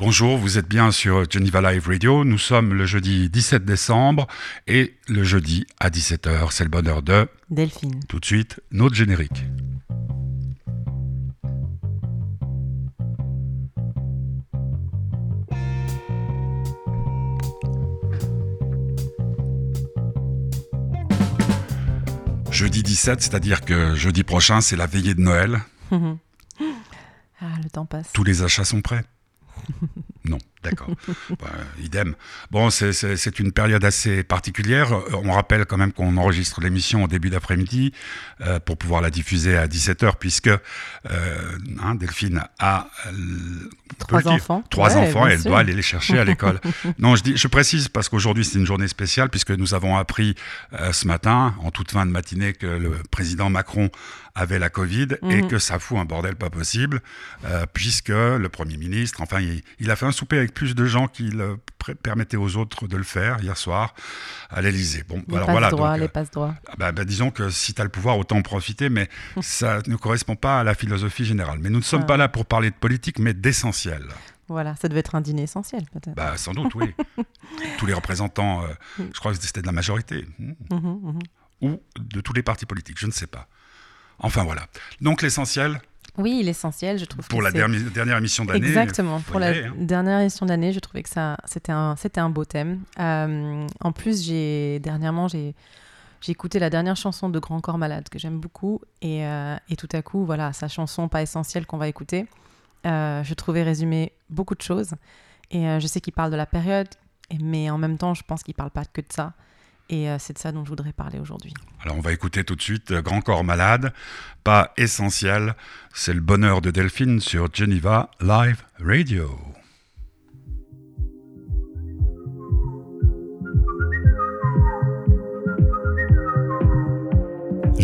Bonjour, vous êtes bien sur Geneva Live Radio. Nous sommes le jeudi 17 décembre et le jeudi à 17h, c'est le bonheur de Delphine. Tout de suite, notre générique. Jeudi 17, c'est-à-dire que jeudi prochain, c'est la veillée de Noël. ah, le temps passe. Tous les achats sont prêts Non, d'accord. Bah, idem. Bon, c'est une période assez particulière. Euh, on rappelle quand même qu'on enregistre l'émission au début d'après-midi euh, pour pouvoir la diffuser à 17h, puisque euh, hein, Delphine a trois enfants. Trois enfants et elle doit aller les chercher à l'école. non, je, dis, je précise parce qu'aujourd'hui c'est une journée spéciale, puisque nous avons appris ce matin, en toute fin de matinée, que le président Macron avait la Covid et mhm. que ça fout un bordel pas possible, puisque le Premier ministre, enfin, il, il a fait un souper avec plus de gens qu'il permettait aux autres de le faire hier soir à l'Elysée. Bon, les alors voilà. Droit, les passe droits. Ah bah, bah, disons que si tu as le pouvoir, autant en profiter, mais ça ne correspond pas à la philosophie générale. Mais nous ne sommes ah. pas là pour parler de politique, mais d'essentiel. Voilà, ça devait être un dîner essentiel peut-être. Bah, sans doute, oui. tous les représentants, euh, mm. je crois que c'était de la majorité. Mm-hmm. Ou de tous les partis politiques, je ne sais pas. Enfin voilà. Donc l'essentiel, oui, l'essentiel, je trouve. Pour la dernière, émission d'année. Exactement. Pour la hein. dernière émission d'année, je trouvais que ça, c'était un, c'était un beau thème. Euh, en plus, j'ai dernièrement, j'ai, j'ai écouté la dernière chanson de Grand Corps Malade que j'aime beaucoup, et, euh, et, tout à coup, voilà, sa chanson pas essentielle qu'on va écouter, euh, je trouvais résumer beaucoup de choses. Et je sais qu'il parle de la période, mais en même temps, je pense qu'il parle pas que de ça. Et euh, c'est de ça dont je voudrais parler aujourd'hui. Alors on va écouter tout de suite euh, Grand Corps Malade, pas essentiel, c'est le bonheur de Delphine sur Geneva Live Radio.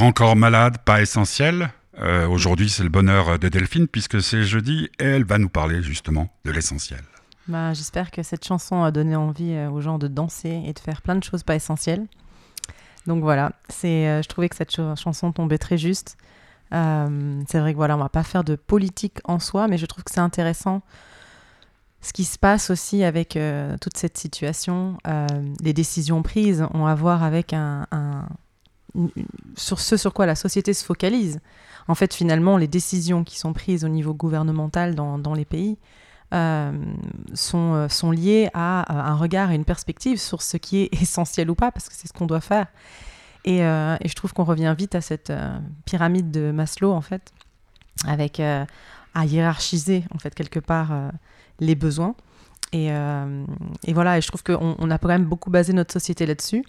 Encore malade, pas essentiel. Euh, aujourd'hui, c'est le bonheur de Delphine puisque c'est jeudi et elle va nous parler justement de l'essentiel. Bah, J'espère que cette chanson a donné envie euh, aux gens de danser et de faire plein de choses pas essentielles. Donc voilà, c'est, euh, je trouvais que cette chanson tombait très juste. C'est vrai que voilà, on va pas faire de politique en soi, mais je trouve que c'est intéressant ce qui se passe aussi avec toute cette situation. les décisions prises ont à voir avec un, sur ce sur quoi la société se focalise. En fait, finalement, les décisions qui sont prises au niveau gouvernemental dans, dans les pays euh, sont, euh, sont liées à un regard et une perspective sur ce qui est essentiel ou pas, parce que c'est ce qu'on doit faire. Et, euh, et je trouve qu'on revient vite à cette pyramide de Maslow, en fait, avec à hiérarchiser, en fait, quelque part, les besoins. Et, et, voilà, et je trouve qu'on on a quand même beaucoup basé notre société là-dessus.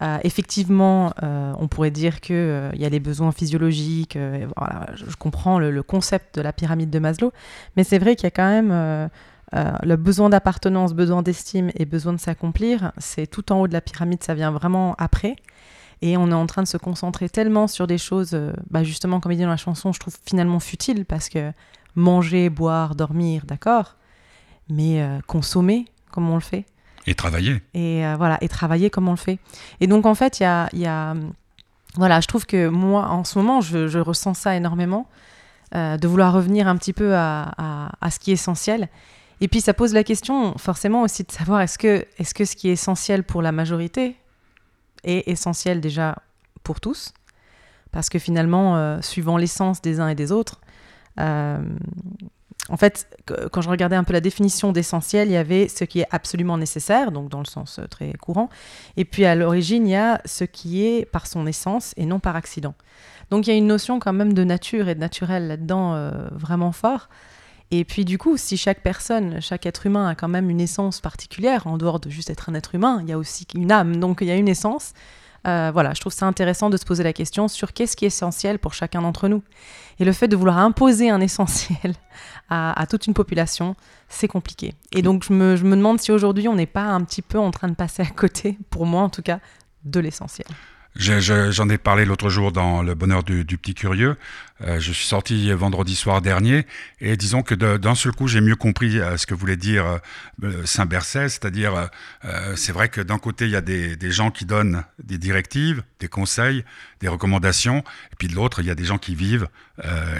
Euh, effectivement, euh, on pourrait dire qu'il euh, y a les besoins physiologiques. voilà, je, comprends le, concept de la pyramide de Maslow, mais c'est vrai qu'il y a quand même le besoin d'appartenance, besoin d'estime et besoin de s'accomplir. C'est tout en haut de la pyramide, ça vient vraiment après. Et on est en train de se concentrer tellement sur des choses, bah, justement, comme il dit dans la chanson, je trouve finalement futiles parce que manger, boire, dormir, d'accord, mais consommer, comme on le fait, et travailler. Et euh, voilà, et travailler comme on le fait. Et donc en fait, il y a, voilà, je trouve que moi, en ce moment, je, ressens ça énormément, euh, de vouloir revenir un petit peu à, à, à, ce qui est essentiel. Et puis ça pose la question, forcément aussi, de savoir est-ce que, est-ce que ce qui est essentiel pour la majorité est essentiel déjà pour tous? Parce que finalement, euh, suivant l'essence des uns et des autres, en fait, quand je regardais un peu la définition d'essentiel, il y avait ce qui est absolument nécessaire, donc dans le sens euh, très courant, et puis à l'origine, il y a ce qui est par son essence et non par accident. Donc il y a une notion quand même de nature et de naturel là-dedans euh, vraiment fort. Et puis du coup, si chaque personne, chaque être humain a quand même une essence particulière, en dehors de juste être un être humain, il y a aussi une âme, donc il y a une essence. Euh, voilà, je trouve ça intéressant de se poser la question sur qu'est-ce qui est essentiel pour chacun d'entre nous. Et le fait de vouloir imposer un essentiel à, toute une population, c'est compliqué. Et donc je me, demande si aujourd'hui on n'est pas un petit peu en train de passer à côté, pour moi en tout cas, de l'essentiel. J'en ai parlé l'autre jour dans Le Bonheur du Petit Curieux. Euh, je suis sorti vendredi soir dernier et disons que d'un seul coup, j'ai mieux compris euh, ce que voulait dire euh, Saint-Berset, c'est-à-dire, c'est vrai que d'un côté, il y a des, des, gens qui donnent des directives, des conseils, des recommandations, et puis de l'autre, il y a des gens qui vivent.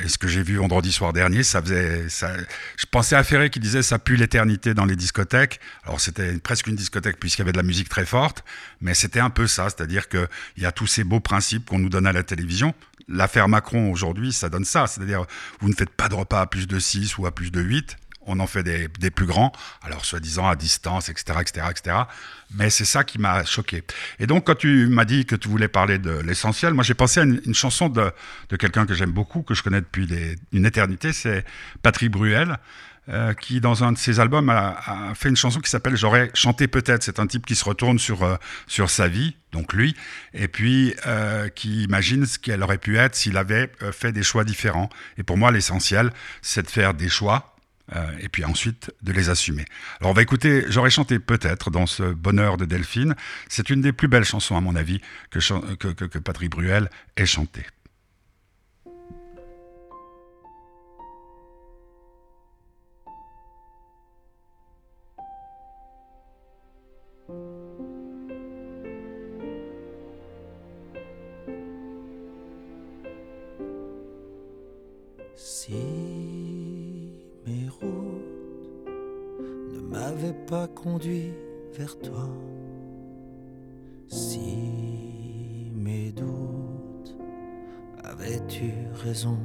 et ce que j'ai vu vendredi soir dernier, ça faisait... Ça, je pensais à Ferré qui disait ça pue l'éternité dans les discothèques. Alors c'était presque une discothèque puisqu'il y avait de la musique très forte, mais c'était un peu ça, c'est-à-dire qu'il y a tous ces beaux principes qu'on nous donne à la télévision. L'affaire Macron aujourd'hui, ça donne ça. C'est-à-dire, vous ne faites pas de repas à plus de 6 ou à plus de 8 on en fait des, plus grands, alors soi-disant à distance, etc., etc., etc. Mais c'est ça qui m'a choqué. Et donc, quand tu m'as dit que tu voulais parler de l'essentiel, moi j'ai pensé à une, chanson de, quelqu'un que j'aime beaucoup, que je connais depuis une éternité, c'est Patrick Bruel. Euh, qui, dans un de ses albums, a, fait une chanson qui s'appelle J'aurais chanté peut-être. C'est un type qui se retourne sur, euh, sur sa vie, donc lui, et puis euh, qui imagine ce qu'elle aurait pu être s'il avait fait des choix différents. Et pour moi, l'essentiel, c'est de faire des choix. et puis ensuite de les assumer. Alors on va écouter J'aurais chanté peut-être dans ce bonheur de Delphine. C'est une des plus belles chansons à mon avis que, que, que, que Patrick Bruel ait chantée. Ne m'avaient pas conduit vers toi, si mes doutes avaient eu raison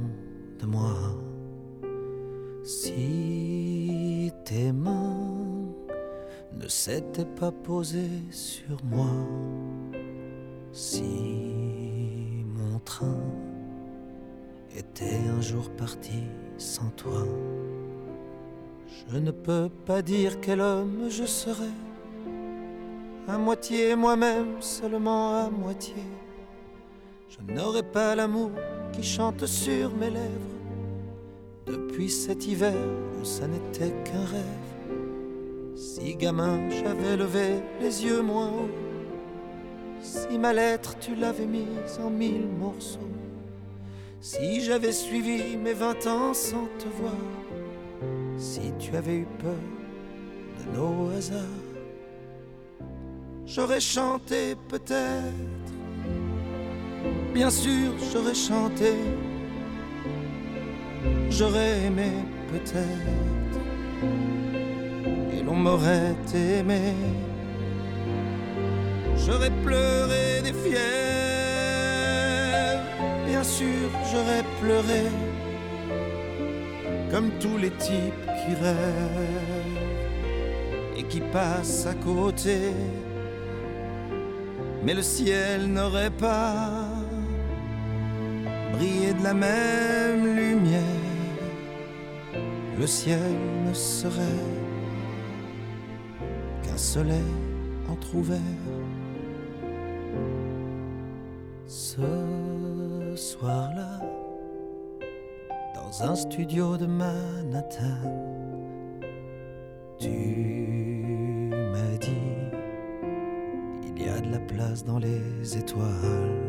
de moi, si tes mains ne s'étaient pas posées sur moi, si mon train était un jour parti sans toi. Je ne peux pas dire quel homme je serais, à moitié moi-même, seulement à moitié. Je n'aurais pas l'amour qui chante sur mes lèvres. Depuis cet hiver où ça n'était qu'un rêve, si gamin j'avais levé les yeux moins haut, si ma lettre tu l'avais mise en mille morceaux. Si j'avais suivi mes vingt ans sans te voir, si tu avais eu peur de nos hasards. J'aurais chanté peut-être, bien sûr j'aurais chanté, j'aurais aimé peut-être, et l'on m'aurait aimé. J'aurais pleuré des fièvres, bien sûr j'aurais pleuré, comme tous les types qui rêvent et qui passent à côté mais le ciel n'aurait pas brillé de la même lumière. Le ciel ne serait qu'un soleil entr'ouvert. Ce soir-là, dans un studio de Manhattan, tu m'as dit il y a de la place dans les étoiles.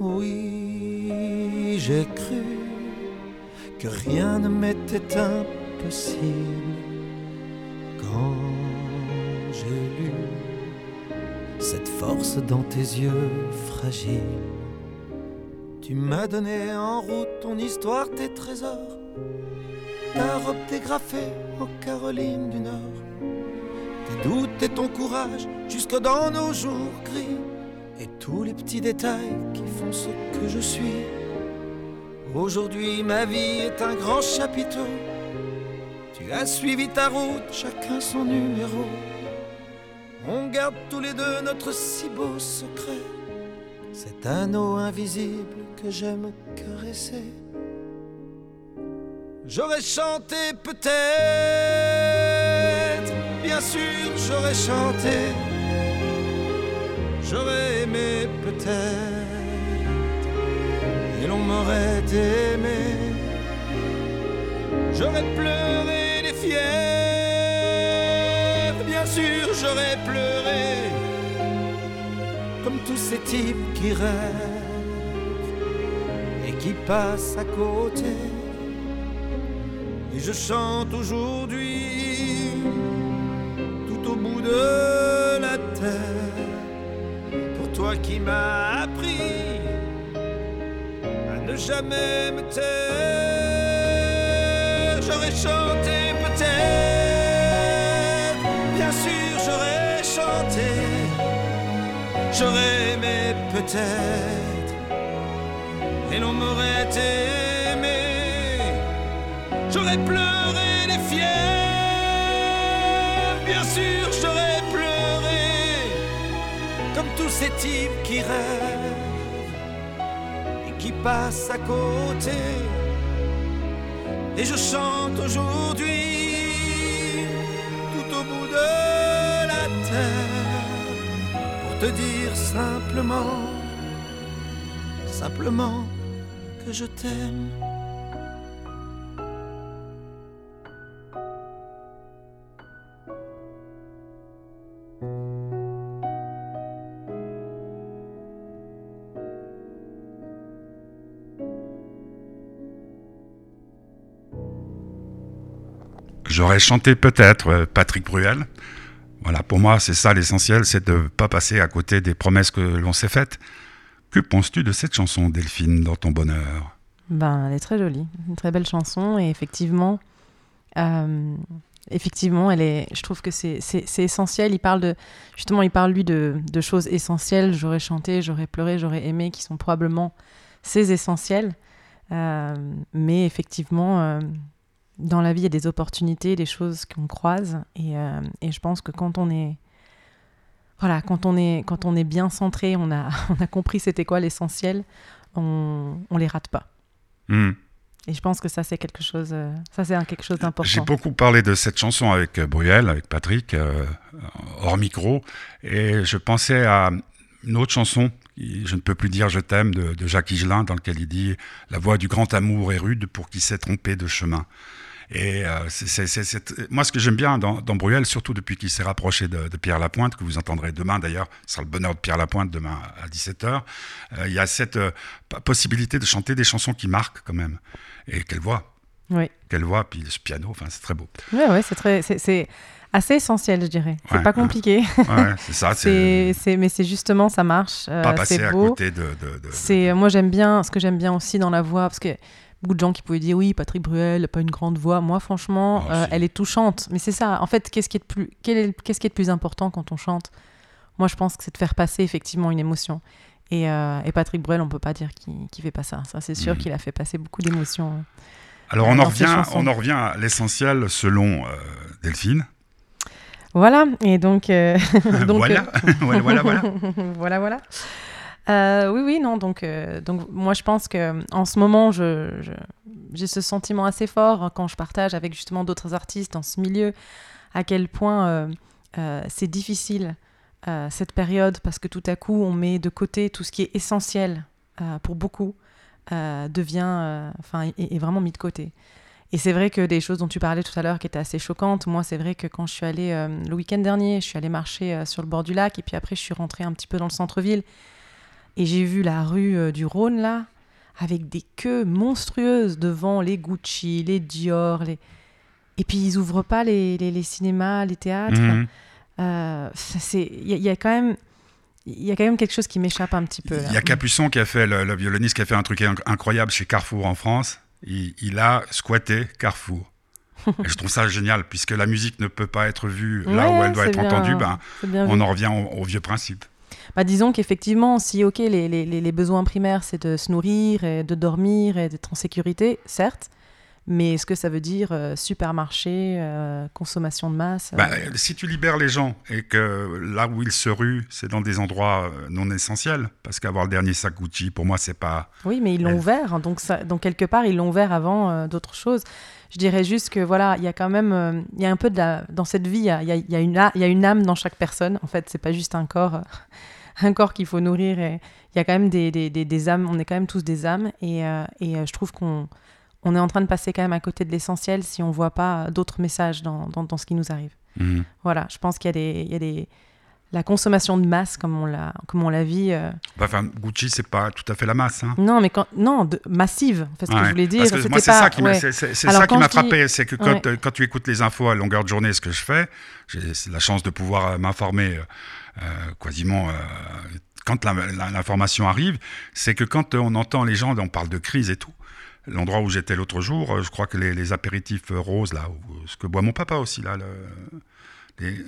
Oui, j'ai cru que rien ne m'était impossible quand j'ai lu cette force dans tes yeux fragiles. Tu m'as donné en route ton histoire, tes trésors, ta robe dégrafée en Caroline du Nord tes doutes et ton courage jusque dans nos jours gris et tous les petits détails qui font ce que je suis. Aujourd'hui ma vie est un grand chapiteau. Tu as suivi ta route, chacun son numéro. On garde tous les deux notre si beau secret. Cet anneau invisible que j'aime J'aurais chanté peut-être. Bien sûr j'aurais chanté, j'aurais aimé peut-être, et l'on m'aurait aimé, j'aurais pleuré les fièvres, bien sûr j'aurais pleuré, comme tous ces types qui rêvent qui passent à côté. Et je chante aujourd'hui au bout de la terre. Pour toi qui m'as appris à ne jamais me taire, j'aurais chanté peut-être, bien sûr j'aurais chanté, j'aurais aimé peut-être, l'on m'aurait aimé, j'aurais pleuré les fiers bien sûr j'aurais pleuré comme tous ces types qui rêvent et qui passent à côté. Et je chante aujourd'hui tout au bout de la terre pour te dire simplement, simplement je t'aime. J'aurais chanté peut-être euh, Patrick Bruel. Voilà, pour moi, c'est ça l'essentiel, c'est de ne pas passer à côté des promesses que l'on s'est faites. Que penses-tu de cette chanson, Delphine, dans ton bonheur? Ben, elle est très jolie, une très belle chanson, et effectivement, euh, effectivement, elle est. Je trouve que c'est essentiel. Il parle de, justement, il parle lui de, choses essentielles. J'aurais chanté, j'aurais pleuré, j'aurais aimé, qui sont probablement ces essentiels. Euh, mais effectivement, dans la vie, il y a des opportunités, des choses qu'on croise. Euh, et, je pense que quand on est, voilà, quand on est, quand on est bien centré, on a, on a compris c'était quoi l'essentiel, on, on les rate pas. Hmm. Et je pense que ça, c'est quelque chose, euh, ça, c'est quelque chose d'important. J'ai beaucoup parlé de cette chanson avec euh, Bruel, avec Patrick, hors micro, et je pensais à une autre chanson, Je ne peux plus dire je t'aime, de, de Jacques Higelin, dans lequel il dit La voix du grand amour est rude pour qui s'est trompé de chemin. Et euh, c'est, moi, ce que j'aime bien dans, Bruel, surtout depuis qu'il s'est rapproché de, Pierre Lapointe, que vous entendrez demain d'ailleurs, ce sera le bonheur de Pierre Lapointe demain à 17h, euh, il y a cette euh, possibilité de chanter des chansons qui marquent quand même. Et quelle voix Quelle voix, puis ce piano, enfin, c'est très beau. Oui, ouais, c'est très, c'est assez essentiel, je dirais. C'est pas compliqué. Ouais, c'est ça. c'est, mais c'est justement, ça marche. Euh, pas passer à côté de. c'est, moi, j'aime bien, ce que j'aime bien aussi dans la voix, parce que beaucoup de gens qui pouvaient dire oui, Patrick Bruel, pas une grande voix. Moi, franchement, ah, euh, elle est touchante. Mais c'est ça. En fait, qu'est-ce qui est de plus, qu'est-ce qui est de plus important quand on chante? Moi, je pense que c'est de faire passer effectivement une émotion. Et, euh, Patrick Bruel, on peut pas dire qu'il ne fait pas ça. Ça, c'est sûr mm. qu'il a fait passer beaucoup d'émotions. Alors, on en, revient, on en revient à l'essentiel selon Delphine. Voilà, et donc... Euh, voilà. voilà, voilà, voilà. voilà, voilà. Euh, oui, oui, non. Donc, euh, donc moi, je pense que en ce moment, j'ai ce sentiment assez fort quand je partage avec justement d'autres artistes dans ce milieu, à quel point c'est difficile cette période parce que tout à coup, on met de côté tout ce qui est essentiel pour beaucoup, devient, enfin, est, vraiment mis de côté. Et c'est vrai que des choses dont tu parlais tout à l'heure qui étaient assez choquantes, moi c'est vrai que quand je suis allée euh, le week-end dernier, je suis allée marcher euh, sur le bord du lac et puis après je suis rentrée un petit peu dans le centre-ville et j'ai vu la rue euh, du Rhône là avec des queues monstrueuses devant les Gucci, les Dior, les... et puis ils ouvrent pas les, les, cinémas, les théâtres. Mhm. Il y, a quand même il y a quand même quelque chose qui m'échappe un petit peu. Il y a Capuçon qui a fait, le, violoniste qui a fait un truc incroyable chez Carrefour en France il, a squatté Carrefour. Et je trouve ça génial, puisque la musique ne peut pas être vue là où elle doit être entendue, ben, on en revient au, vieux principe. Bah, disons qu'effectivement, si ok, les, les, les besoins primaires, c'est de se nourrir, et de dormir et d'être en sécurité, certes, mais est-ce que ça veut dire euh, supermarché, euh, consommation de masse bah, euh Si tu libères les gens et que là où ils se ruent, c'est dans des endroits non essentiels, parce qu'avoir le dernier sac Gucci, pour moi, c'est pas. Oui, mais ils l'ont ouvert, hein, donc, ça, donc quelque part, ils l'ont ouvert avant d'autres choses. Je dirais juste que voilà, il y a quand même, il y a un peu de la, dans cette vie, il y a, y, a une, y a une âme dans chaque personne. En fait, c'est pas juste un corps, un corps qu'il faut nourrir. Et il y a quand même des, des, des, âmes. On est quand même tous des âmes, et, et je trouve qu'on on est en train de passer quand même à côté de l'essentiel si on ne voit pas d'autres messages dans, dans, ce qui nous arrive. Mhm. Voilà, je pense qu'il y a des, il y a des la consommation de masse comme on la comme on la vit. Euh... Bah, enfin, Gucci c'est pas tout à fait la masse. Hein. Non, mais quand non de, massive. Fait, ce que je voulais dire. moi c'est ça qui m'a frappé, c'est que quand, quand, tu écoutes les infos à longueur de journée, ce que je fais, j'ai la chance de pouvoir euh, m'informer euh, quasiment. Euh, quand l'information arrive, c'est que quand on entend les gens, on parle de crise et tout, l'endroit où j'étais l'autre jour, euh, je crois que les, apéritifs roses, là, ce que boit mon papa aussi, là, le, les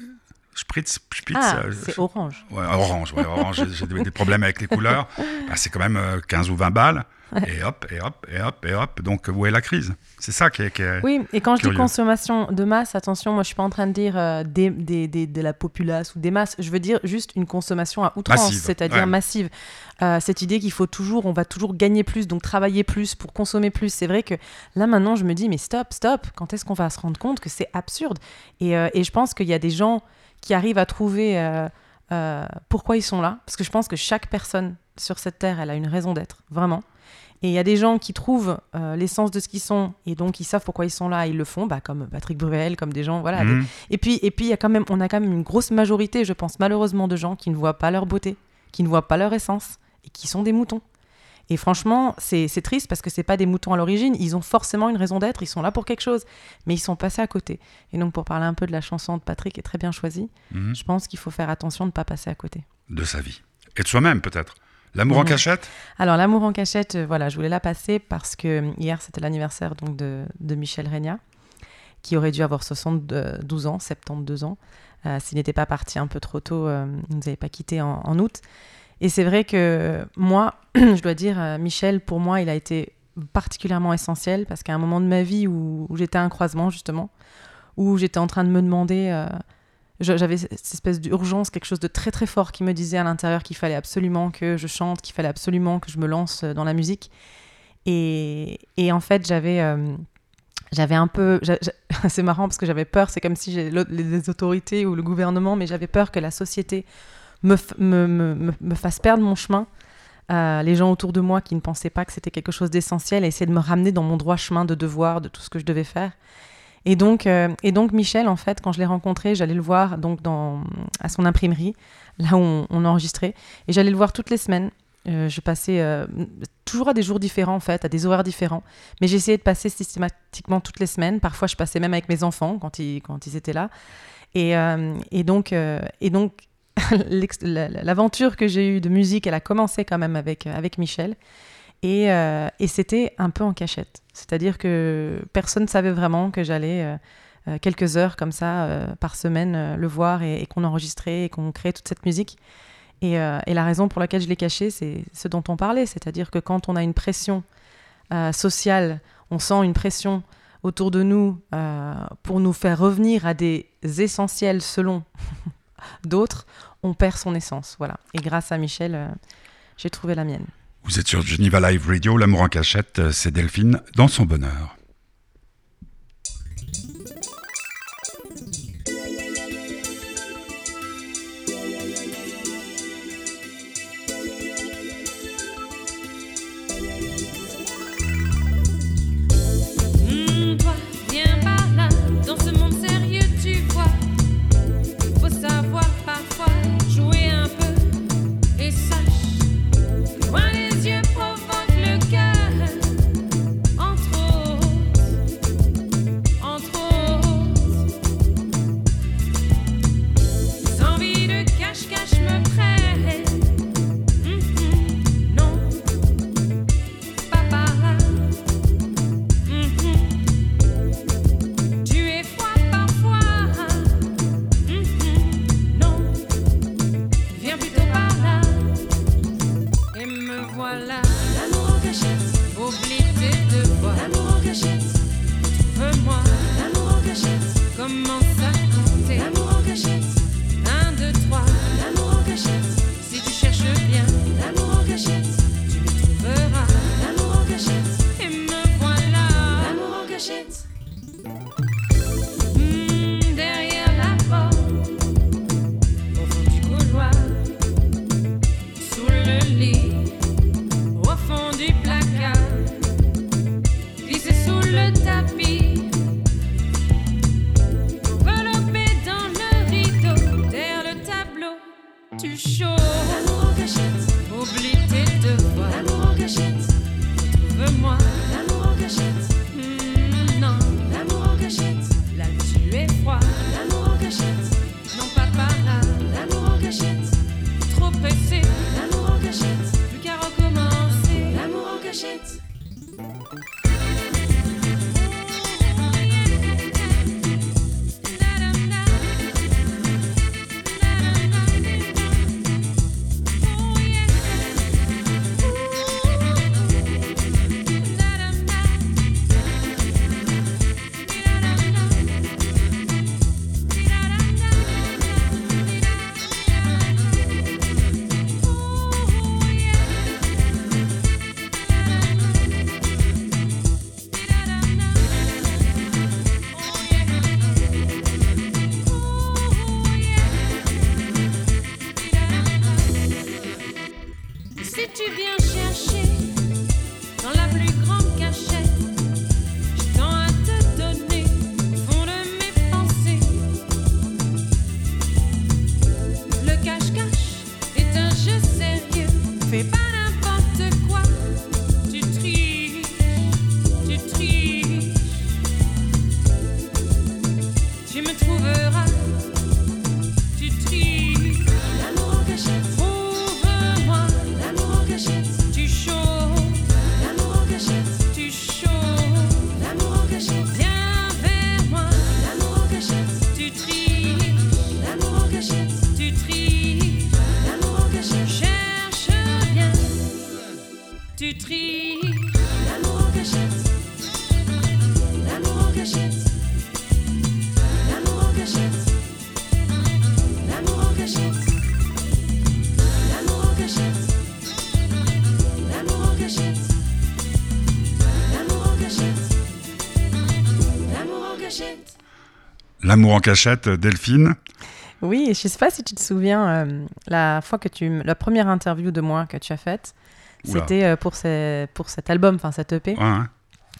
spritz, spritz ah, euh, c'est orange. Ouais, orange, ouais, orange j'ai des problèmes avec les couleurs. Bah, c'est quand même 15 euh, ou 20 balles. Et hop, et hop, et hop, et hop. Donc, où est la crise? C'est ça qui est, Oui, et quand je dis consommation de masse, attention, moi, je suis pas en train de dire des, des, des, de la populace ou des masses. Je veux dire juste une consommation à outrance, c'est-à-dire massive. Euh, cette idée qu'il faut toujours, on va toujours gagner plus, donc travailler plus pour consommer plus. C'est vrai que là maintenant, je me dis, mais stop, stop, quand est-ce qu'on va se rendre compte que c'est absurde? Et, euh, et, je pense qu'il y a des gens qui arrivent à trouver euh, pourquoi ils sont là, parce que je pense que chaque personne sur cette terre, elle a une raison d'être, vraiment. Et il y a des gens qui trouvent l'essence de ce qu'ils sont et donc ils savent pourquoi ils sont là, ils le font, bah, comme Patrick Bruel, comme des gens, voilà. Mhm. Et puis, et puis y a quand même, on a quand même une grosse majorité, je pense malheureusement, de gens qui ne voient pas leur beauté, qui ne voient pas leur essence, et qui sont des moutons. Et franchement, c'est triste parce que c'est pas des moutons à l'origine. Ils ont forcément une raison d'être. Ils sont là pour quelque chose, mais ils sont passés à côté. Et donc, pour parler un peu de la chanson de Patrick, qui est très bien choisie, mhm. je pense qu'il faut faire attention de ne pas passer à côté. De sa vie et de soi-même peut-être. L'amour en mhm. cachette? Alors, l'amour en cachette, euh, voilà, je voulais la passer parce que euh, hier, c'était l'anniversaire donc de, de Michel Regna, qui aurait dû avoir 72 ans, 72 ans, euh, s'il n'était pas parti un peu trop tôt, il ne nous avait pas quitté en, en août. Et c'est vrai que moi, je dois dire, euh, Michel, pour moi, il a été particulièrement essentiel parce qu'à un moment de ma vie où, j'étais à un croisement, justement, où j'étais en train de me demander, euh, j'avais cette espèce d'urgence, quelque chose de très très fort qui me disait à l'intérieur qu'il fallait absolument que je chante, qu'il fallait absolument que je me lance euh, dans la musique. Et, en fait, j'avais. j'avais un peu. C'est marrant parce que j'avais peur, c'est comme si les autorités ou le gouvernement, mais j'avais peur que la société me, me, me, fasse perdre mon chemin. Euh, les gens autour de moi qui ne pensaient pas que c'était quelque chose d'essentiel et essayer de me ramener dans mon droit chemin de devoir, de tout ce que je devais faire. Et donc, euh, et donc Michel, en fait, quand je l'ai rencontré, j'allais le voir donc dans, à son imprimerie, là où on, enregistrait, et j'allais le voir toutes les semaines. je passais toujours à des jours différents, en fait, à des horaires différents. Mais j'essayais de passer systématiquement toutes les semaines. Parfois, je passais même avec mes enfants quand ils, quand ils étaient là. Et, et donc, et donc l'aventure que j'ai eue de musique, elle a commencé quand même avec, avec Michel. Et, et c'était un peu en cachette. C'est-à-dire que personne ne savait vraiment que j'allais euh, quelques heures comme ça euh, par semaine euh, le voir et, qu'on enregistrait et qu'on créait toute cette musique. Et, la raison pour laquelle je l'ai caché, c'est ce dont on parlait, c'est-à-dire que quand on a une pression sociale, on sent une pression autour de nous pour nous faire revenir à des essentiels selon d'autres, on perd son essence. Voilà. Et grâce à Michel, j'ai trouvé la mienne. Vous êtes sur Geneva Live Radio, L'amour en cachette, c'est Delphine dans son bonheur. L'amour en cachette, Delphine. Oui, je ne sais pas si tu te souviens, euh, la fois que tu, la première interview de moi que tu as faite, c'était euh, pour, pour cet album, enfin cette EP.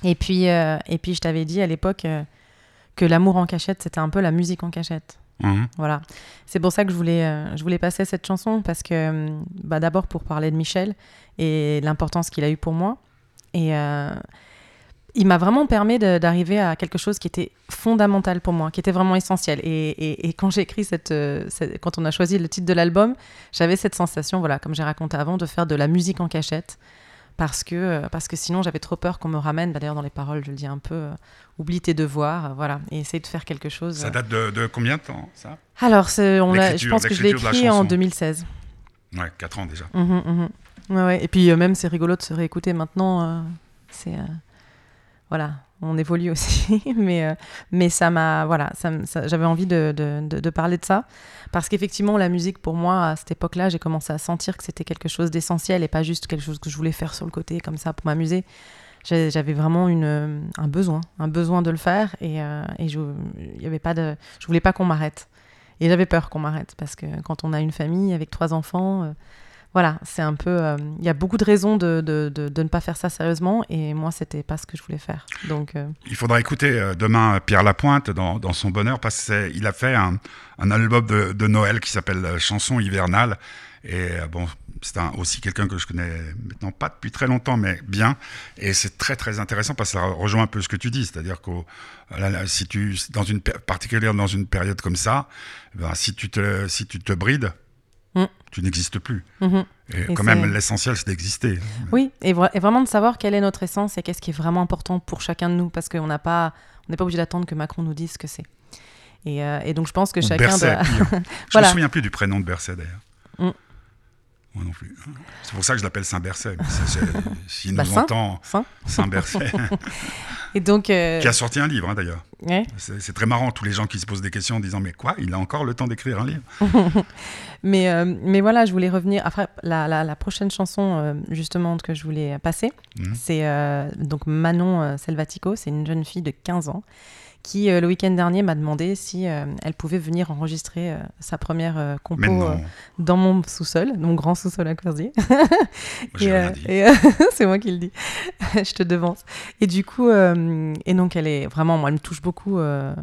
Et puis, euh, et puis je t'avais dit à l'époque que l'amour en cachette, c'était un peu la musique en cachette. Mhm. Voilà. C'est pour ça que je voulais, euh, je voulais passer cette chanson parce que, euh, bah, d'abord pour parler de Michel et l'importance qu'il a eu pour moi. Et euh, il m'a vraiment permis d'arriver à quelque chose qui était fondamental pour moi, qui était vraiment essentiel. Et, quand j'ai écrit cette, quand on a choisi le titre de l'album, j'avais cette sensation, voilà, comme j'ai raconté avant, de faire de la musique en cachette parce que, euh, parce que sinon j'avais trop peur qu'on me ramène, bah, d'ailleurs dans les paroles je le dis un peu, euh, oublie tes devoirs, euh, voilà, et essaye de faire quelque chose. Ça date de, combien de temps ça? Alors on je pense que je l'ai écrit en 2016. Ouais, 4 ans déjà. Mmh, mmh. Ouais, ouais. Et puis même c'est rigolo de se réécouter maintenant, c'est... voilà, on évolue aussi, mais, euh, mais ça m'a, voilà, ça, j'avais envie de, de, parler de ça, parce qu'effectivement, la musique, pour moi, à cette époque-là, j'ai commencé à sentir que c'était quelque chose d'essentiel et pas juste quelque chose que je voulais faire sur le côté, comme ça, pour m'amuser. J'avais vraiment une, un besoin, un besoin de le faire, et, euh, et je, y avait pas de, je voulais pas qu'on m'arrête. Et j'avais peur qu'on m'arrête, parce que quand on a une famille avec trois enfants, euh, voilà, c'est un peu. Euh, il y a beaucoup de raisons de, de, de, ne pas faire ça sérieusement, et moi, c'était pas ce que je voulais faire. Donc, euh, il faudra écouter euh, demain Pierre Lapointe dans, dans son bonheur, parce qu'il a fait un, un album de, Noël qui s'appelle Chanson hivernale, et bon, c'est aussi quelqu'un que je connais maintenant pas depuis très longtemps, mais bien. Et c'est très très intéressant parce que ça rejoint un peu ce que tu dis, c'est-à-dire que si tu, dans une particulière dans une période comme ça, ben, si tu te si tu te brides, Mm. Tu n'existes plus. Mm-hmm. Et, quand même, l'essentiel, c'est d'exister. Oui, et, vraiment de savoir quelle est notre essence et qu'est-ce qui est vraiment important pour chacun de nous, parce qu'on n'a pas, on n'est pas obligé d'attendre que Macron nous dise ce que c'est. Et, euh, donc, je pense que chacun doit. je ne me souviens plus du prénom de Berset, d'ailleurs. Moi non plus. C'est pour ça que je l'appelle Saint-Berset. S'il bah, nous entend, Saint-Berset. Et donc, euh, Qui a sorti un livre, hein, d'ailleurs. C'est très marrant, tous les gens qui se posent des questions en disant Mais quoi Il a encore le temps d'écrire un livre? Mais, euh, mais voilà, je voulais revenir. Après, la, la, prochaine chanson, euh, justement, que je voulais passer, mmh. c'est donc Manon Selvatico. C'est une jeune fille de 15 ans qui, euh, le week-end dernier, m'a demandé si euh, elle pouvait venir enregistrer euh, sa première compo dans mon sous-sol, mon grand sous-sol à Corsier. et, c'est moi qui le dis. je te devance. Et du coup, et donc elle est vraiment, moi, elle me touche beaucoup.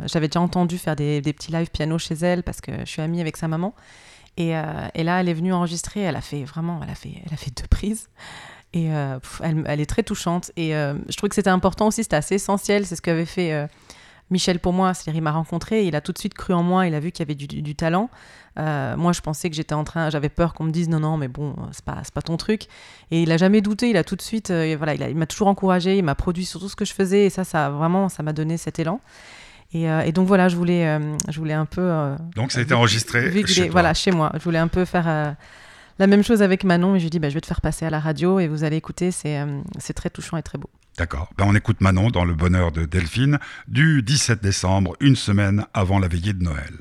J'avais déjà entendu faire des, des, petits live piano chez elle parce que je suis amie avec sa maman. Et, et, là, elle est venue enregistrer. Elle a fait vraiment, elle a fait, elle a fait deux prises. Et elle, elle, est très touchante. Et je trouve que c'était important aussi, c'était assez essentiel. C'est ce qu'avait fait Michel, pour moi, c'est-à-dire il m'a rencontré, il a tout de suite cru en moi, il a vu qu'il y avait du, talent. Euh, moi, je pensais que j'étais en train, j'avais peur qu'on me dise non, non, mais bon, c'est pas, pas ton truc. Et il a jamais douté, il a tout de suite, euh, voilà, il m'a toujours encouragé, il m'a produit sur tout ce que je faisais, et ça, ça vraiment, ça m'a donné cet élan. Et, euh, donc voilà, je voulais, je voulais un peu. donc ça a été enregistré chez toi. Voilà, chez moi. Je voulais un peu faire la même chose avec Manon, et je lui ai dit, bah, je vais te faire passer à la radio, et vous allez écouter, c'est très touchant et très beau. D'accord. Ben, on écoute Manon dans Le Bonheur de Delphine du 17 décembre, une semaine avant la veillée de Noël.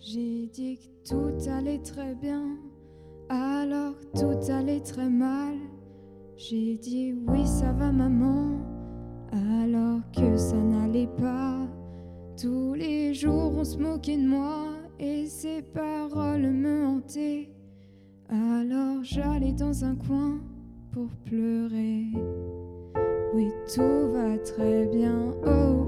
J'ai dit que tout allait très bien, alors tout allait très mal. J'ai dit oui, ça va, maman alors que ça n'allait pas. Tous les jours on se moquait de moi et ces paroles me hantaient. Alors j'allais dans un coin pour pleurer. Oui, tout va très bien. Oh,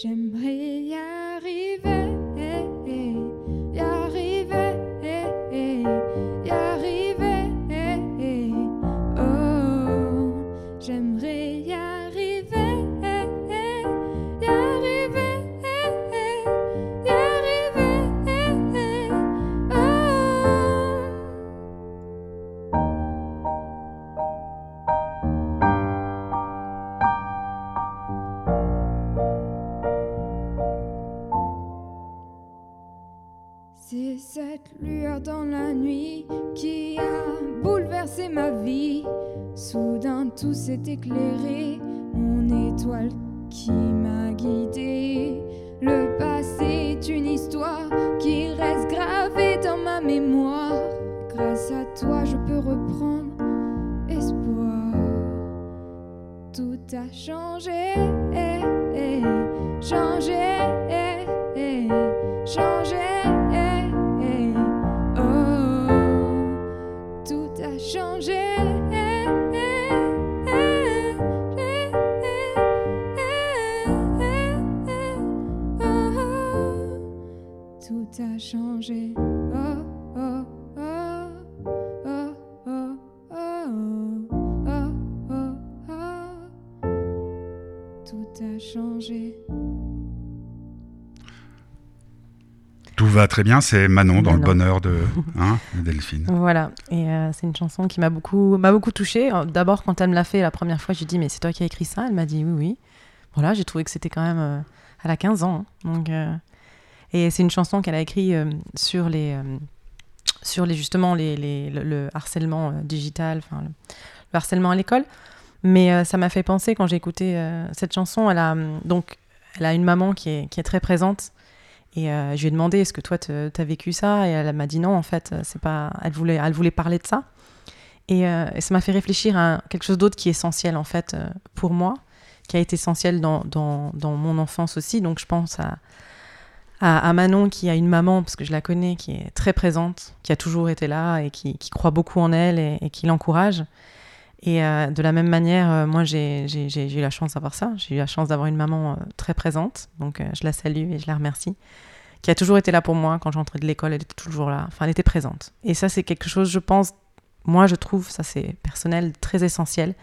J'aimerais y arriver, lueur dans la nuit qui a bouleversé ma vie. Soudain tout s'est éclairé, mon étoile qui m'a guidé. Le passé est une histoire qui reste gravée dans ma mémoire. Grâce à toi, je peux reprendre espoir. Tout a changé, eh, eh, changé, a changé. Oh, oh, oh, oh, oh, oh, oh, oh, oh. Tout a changé. Tout va très bien, c'est Manon dans le bonheur de, hein, de Delphine. Voilà, et euh, c'est une chanson qui m'a beaucoup, m'a beaucoup touchée. Euh, D'abord, quand elle me l'a fait la première fois, j'ai dit mais c'est toi qui as écrit ça? Elle m'a dit oui, oui. Voilà, j'ai trouvé que c'était quand même. euh, elle a 15 ans, hein. donc. euh, et c'est une chanson qu'elle a écrite euh, sur les, euh, sur les justement les, le, le harcèlement euh, digital, le, le harcèlement à l'école. Mais ça m'a fait penser quand j'ai écouté cette chanson, elle a hum, donc elle a une maman qui est, qui est très présente. Et je lui ai demandé est-ce que toi tu as vécu ça? Et elle m'a dit non en fait c'est pas elle voulait elle voulait parler de ça et, ça m'a fait réfléchir à quelque chose d'autre qui est essentiel en fait pour moi qui a été essentiel dans, dans mon enfance aussi donc je pense à, à, Manon qui a une maman parce que je la connais qui est très présente qui a toujours été là et qui, croit beaucoup en elle et, qui l'encourage et euh, de la même manière, euh, moi j'ai eu la chance d'avoir ça. J'ai eu la chance d'avoir une maman euh, très présente. Donc je la salue et je la remercie. Qui a toujours été là pour moi. Quand j'entrais de l'école, elle était toujours là. Enfin, elle était présente. Et ça, c'est quelque chose, je pense, moi je trouve, ça c'est personnel, très essentiel.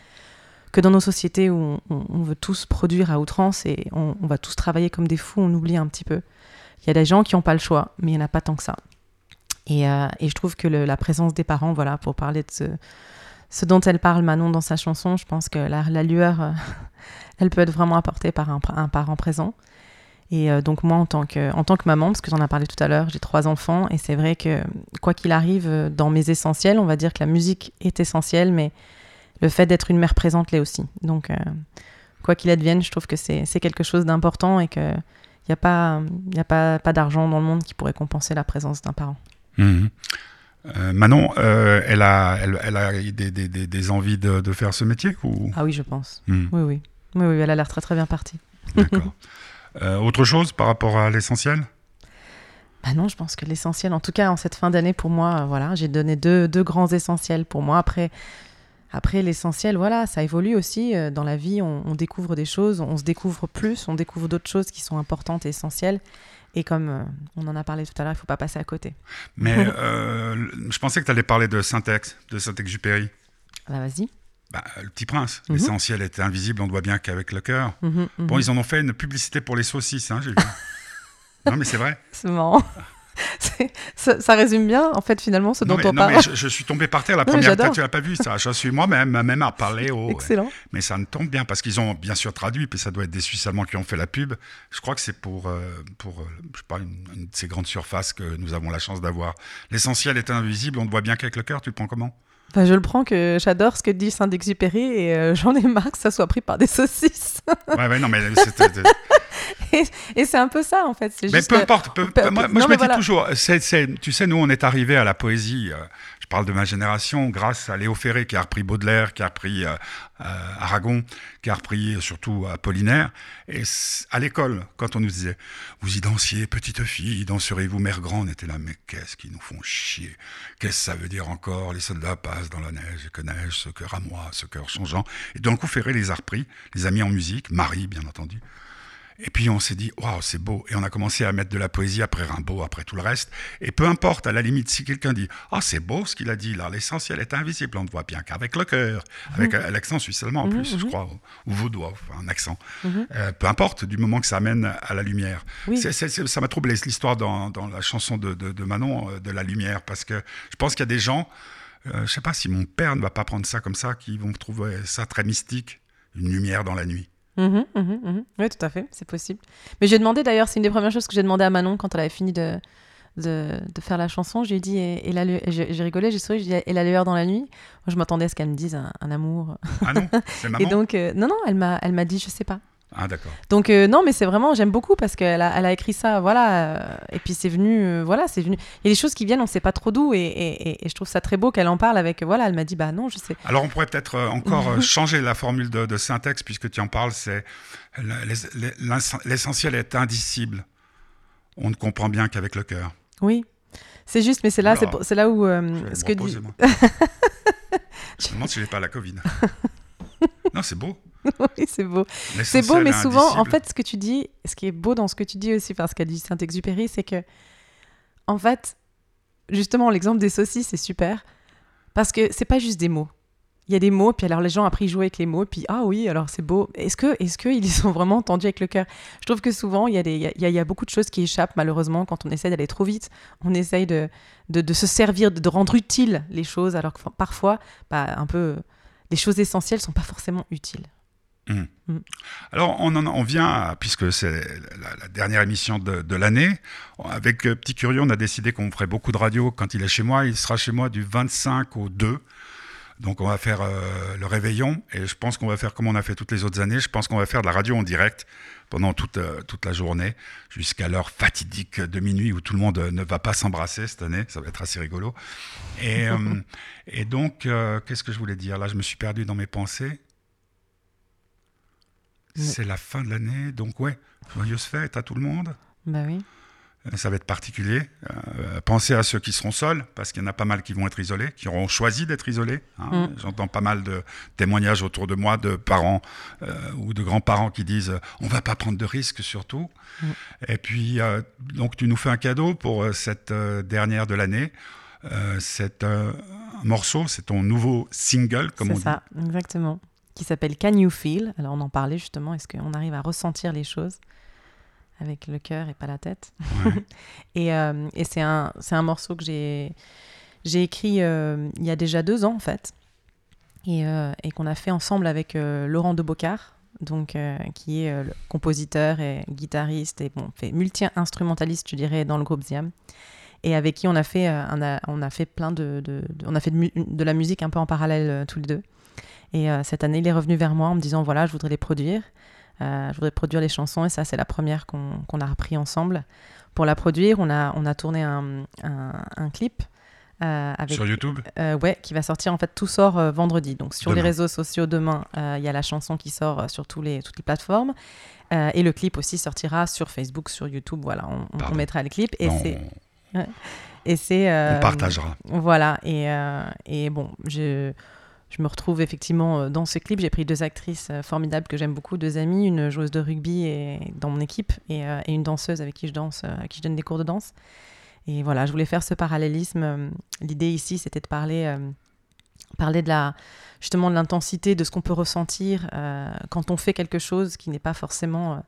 Que dans nos sociétés où on, veut tous produire à outrance et on va tous travailler comme des fous, on oublie un petit peu. Il y a des gens qui n'ont pas le choix, mais il n'y en a pas tant que ça. Et, euh, je trouve que la présence des parents, voilà, pour parler de ce, dont elle parle Manon dans sa chanson, je pense que la, lueur, euh, elle peut être vraiment apportée par un, parent présent. Et euh, donc moi, en tant, que, en tant que maman, parce que j'en ai parlé tout à l'heure, j'ai trois enfants, et c'est vrai que quoi qu'il arrive, dans mes essentiels, on va dire que la musique est essentielle, mais le fait d'être une mère présente l'est aussi. Donc quoi qu'il advienne, je trouve que c'est quelque chose d'important et qu'il n'y a pas, y a pas, pas d'argent dans le monde qui pourrait compenser la présence d'un parent. Mhm. Euh, Manon, euh, elle, a, elle, elle a des, des, des, des envies de, de faire ce métier ou... Ah oui, je pense. Mhm. Oui, oui. Oui, oui, elle a l'air très très bien partie. D'accord. Euh, autre chose par rapport à l'essentiel? Bah non, je pense que l'essentiel, en tout cas en cette fin d'année, pour moi, voilà, j'ai donné deux, deux grands essentiels pour moi. Après, après l'essentiel, voilà, ça évolue aussi. euh, Dans la vie, on, on découvre des choses, on se découvre plus, on découvre d'autres choses qui sont importantes et essentielles. Et comme euh, on en a parlé tout à l'heure, il ne faut pas passer à côté. Mais euh, je pensais que tu allais parler de Syntex, de Saint-Exupéry. Bah vas-y. Bah, le petit prince. Mhm. L'essentiel est invisible, on ne voit bien qu'avec le cœur. Mhm, mhm. Bon, ils en ont fait une publicité pour les saucisses, hein, j'ai vu. non, mais c'est vrai. C'est marrant. Ça, ça résume bien, en fait, finalement, ce Non, dont mais, on non, parle. mais je, je suis tombé par terre la Non, première fois, tu l'as pas vu ça. Je suis moi-même même à parler au. Excellent. Mais ça me tombe bien parce qu'ils ont bien sûr traduit, puis ça doit être des Suisses allemands qui ont fait la pub. Je crois que c'est pour, euh, pour euh, je sais pas, une, une de ces grandes surfaces que nous avons la chance d'avoir. L'essentiel est invisible, on ne voit bien qu'avec le cœur. Tu le prends comment? Bah, je le prends que j'adore ce que dit Saint-Exupéry et euh, j'en ai marre que ça soit pris par des saucisses. Ouais, ouais, non, mais. Et c'est un peu ça, en fait. C'est Mais juste peu importe. peu- peu- moi, je me dis voilà. toujours, tu sais, nous, on est arrivé à la poésie. euh, je parle de ma génération, grâce à Léo Ferré qui a repris Baudelaire, qui a repris euh, Aragon, qui a repris surtout Apollinaire. Et à l'école, quand on nous disait Vous y dansiez, petite fille, danserez-vous, mère grande, on était là, mais qu'est-ce qu'ils nous font chier? Qu'est-ce que ça veut dire encore? Les soldats passent dans la neige, que neige, ce cœur à moi, ce cœur changeant. Et donc, coup, Ferré les a repris, les a mis en musique, Marie, bien entendu. Et puis on s'est dit, waouh, c'est beau. Et on a commencé à mettre de la poésie après Rimbaud, après tout le reste. Et peu importe, à la limite, si quelqu'un dit, ah, c'est beau ce qu'il a dit là, l'essentiel est invisible, on ne voit bien qu'avec le cœur, avec mhm. l'accent suisse allemand en mhm, plus, je mhm. crois, ou, vaudois, enfin, un accent. Euh, peu importe, du moment que ça amène à la lumière. ça m'a troublé l'histoire dans, la chanson de, Manon, euh, de la lumière, parce que je pense qu'il y a des gens, euh, je ne sais pas si mon père ne va pas prendre ça comme ça, qui vont trouver ça très mystique, une lumière dans la nuit. Mhm, mhm, mhm. Oui, tout à fait, c'est possible. Mais j'ai demandé d'ailleurs, c'est une des premières choses que j'ai demandé à Manon quand elle avait fini de, de, de faire la chanson. J'ai dit, et, et j'ai rigolé, j'ai souri, j'ai dit, et la lueur dans la nuit? Moi, je m'attendais à ce qu'elle me dise un, amour. Ah non, c'est maman? et donc, euh, non, non, elle m'a, elle m'a dit, je sais pas. Ah d'accord. Donc euh, non, mais c'est vraiment, j'aime beaucoup parce qu'elle a, elle a écrit ça, voilà. Euh, et puis c'est venu, euh, voilà, c'est venu. Il y a des choses qui viennent, on sait pas trop d'où, et, et, et, je trouve ça très beau qu'elle en parle avec, voilà, elle m'a dit, bah non, je sais. Alors on pourrait peut-être encore changer la formule de, de, syntaxe puisque tu en parles, c'est l'essentiel est indicible. On ne comprend bien qu'avec le cœur. Oui, c'est juste, mais c'est là, c'est là où ce que dit. je me demande si j'ai pas la Covid. non, c'est beau. oui, c'est beau. C'est beau, mais souvent, en fait, ce que tu dis, ce qui est beau dans ce que tu dis aussi, enfin, ce qu'a dit Saint-Exupéry, c'est que, en fait, justement, l'exemple des saucisses, c'est super, parce que c'est pas juste des mots. Il y a des mots, puis alors les gens après ils jouent avec les mots, puis ah oui, alors c'est beau. Est-ce que, est-ce qu'ils sont vraiment entendus avec le cœur? Je trouve que souvent il y, a des, il, y a, beaucoup de choses qui échappent malheureusement quand on essaie d'aller trop vite. On essaye de, de, se servir, de, rendre utile les choses, alors que parfois, bah, un peu, les choses essentielles sont pas forcément utiles. Mmh. Mmh. Alors, on, en, on vient, puisque c'est la, dernière émission de, l'année, avec euh, Petit Curieux, on a décidé qu'on ferait beaucoup de radio quand il est chez moi. Il sera chez moi du 25 au 2. Donc, on va faire euh, le réveillon, et je pense qu'on va faire comme on a fait toutes les autres années. Je pense qu'on va faire de la radio en direct pendant toute, euh, toute la journée, jusqu'à l'heure fatidique de minuit où tout le monde ne va pas s'embrasser cette année. Ça va être assez rigolo. Et, et donc, qu'est-ce que je voulais dire? Là, je me suis perdu dans mes pensées. C'est la fin de l'année, donc ouais, joyeuse fête à tout le monde. Bah oui. Euh, ça va être particulier. Euh, pensez à ceux qui seront seuls, parce qu'il y en a pas mal qui vont être isolés, qui auront choisi d'être isolés. Hein. Mm. J'entends pas mal de témoignages autour de moi de parents euh, ou de grands-parents qui disent on va pas prendre de risques surtout. Mm. Et puis, donc tu nous fais un cadeau pour cette dernière de l'année. c'est un morceau, c'est ton nouveau single, comme on dit. C'est ça, exactement qui s'appelle Can You Feel? Alors on en parlait justement, est-ce qu'on arrive à ressentir les choses? Avec le cœur et pas la tête Et, euh, et c'est un, un morceau que j'ai, j'ai écrit euh, il y a déjà deux ans en fait, et, euh, et qu'on a fait ensemble avec Laurent de donc, qui est le compositeur et guitariste et bon, fait multi-instrumentaliste, je dirais, dans le groupe Ziam et avec qui on a fait, on a, on a fait plein de, de, on a fait de, de, la musique un peu en parallèle tous les deux. Et euh, cette année, il est revenu vers moi en me disant voilà, je voudrais les produire. Euh, je voudrais produire les chansons et ça, c'est la première qu'on a repris ensemble. Pour la produire, on a, on a tourné un, un, clip. Euh, avec, sur YouTube Ouais, qui va sortir. En fait, tout sort vendredi. Donc, sur les réseaux sociaux demain, il y a la chanson qui sort sur tous les, toutes les plateformes. et le clip aussi sortira sur Facebook, sur YouTube. Voilà, on, on mettra le clip. Et c'est. Et c'est. on partagera. Voilà. Et, et bon, je je me retrouve effectivement euh, dans ce clip. J'ai pris deux actrices euh, formidables que j'aime beaucoup, deux amies, une joueuse de rugby et, dans mon équipe et, euh, une danseuse avec qui je danse, à qui je donne des cours de danse. Et voilà, je voulais faire ce parallélisme. L'idée ici, c'était de parler, parler de la, justement de l'intensité de ce qu'on peut ressentir quand on fait quelque chose qui n'est pas forcément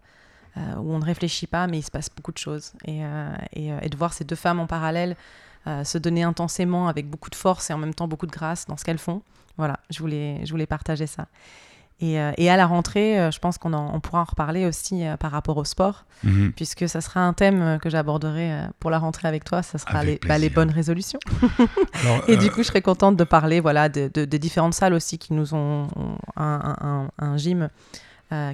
où on ne réfléchit pas, mais il se passe beaucoup de choses. Et, et de voir ces deux femmes en parallèle se donner intensément avec beaucoup de force et en même temps beaucoup de grâce dans ce qu'elles font. Voilà, je voulais, je voulais partager ça. Et, euh, et, à la rentrée, euh, je pense qu'on on pourra en reparler aussi euh, par rapport au sport, mhm. puisque ça sera un thème que j'aborderai pour la rentrée avec toi, ça sera les, bah, les, bonnes résolutions. et du coup, je serais contente de parler voilà, de, de, différentes salles aussi qui nous ont, un, un, un, gym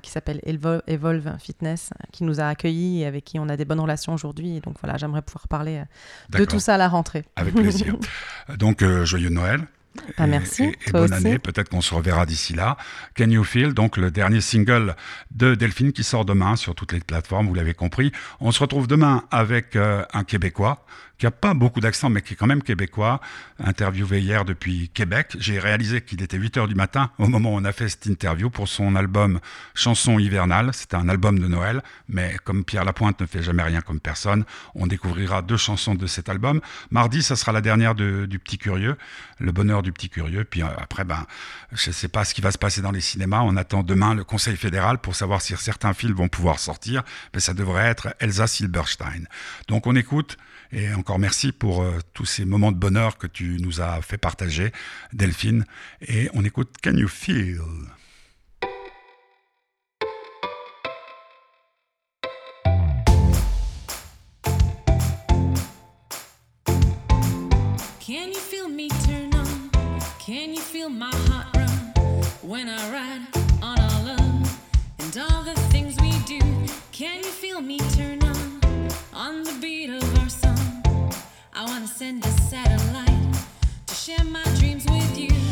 qui s'appelle Evolve Fitness, qui nous a accueillis et avec qui on a des bonnes relations aujourd'hui. Donc voilà, j'aimerais pouvoir parler de tout ça à la rentrée. Avec plaisir. donc, joyeux Noël. Ah, merci. Et, bonne année. Peut-être qu'on se reverra d'ici là. Can You Feel, donc le dernier single de Delphine qui sort demain sur toutes les plateformes, vous l'avez compris. On se retrouve demain avec un Québécois qui n'a pas beaucoup d'accent, mais qui est quand même québécois, interviewé hier depuis Québec. J'ai réalisé qu'il était 8 heures du matin au moment où on a fait cette interview pour son album Chanson hivernale. C'était un album de Noël, mais comme Pierre Lapointe ne fait jamais rien comme personne, on découvrira deux chansons de cet album. Mardi, ça sera la dernière du Petit Curieux, Le Bonheur du Petit Curieux. Puis euh, après, ben, je ne sais pas ce qui va se passer dans les cinémas. On attend demain le Conseil fédéral pour savoir si certains films vont pouvoir sortir. Mais ça devrait être Elsa Silberstein. Donc on écoute. Et encore merci pour euh, tous ces moments de bonheur que tu nous as fait partager, Delphine. Et on écoute Can You Feel? Send a satellite to share my dreams with you.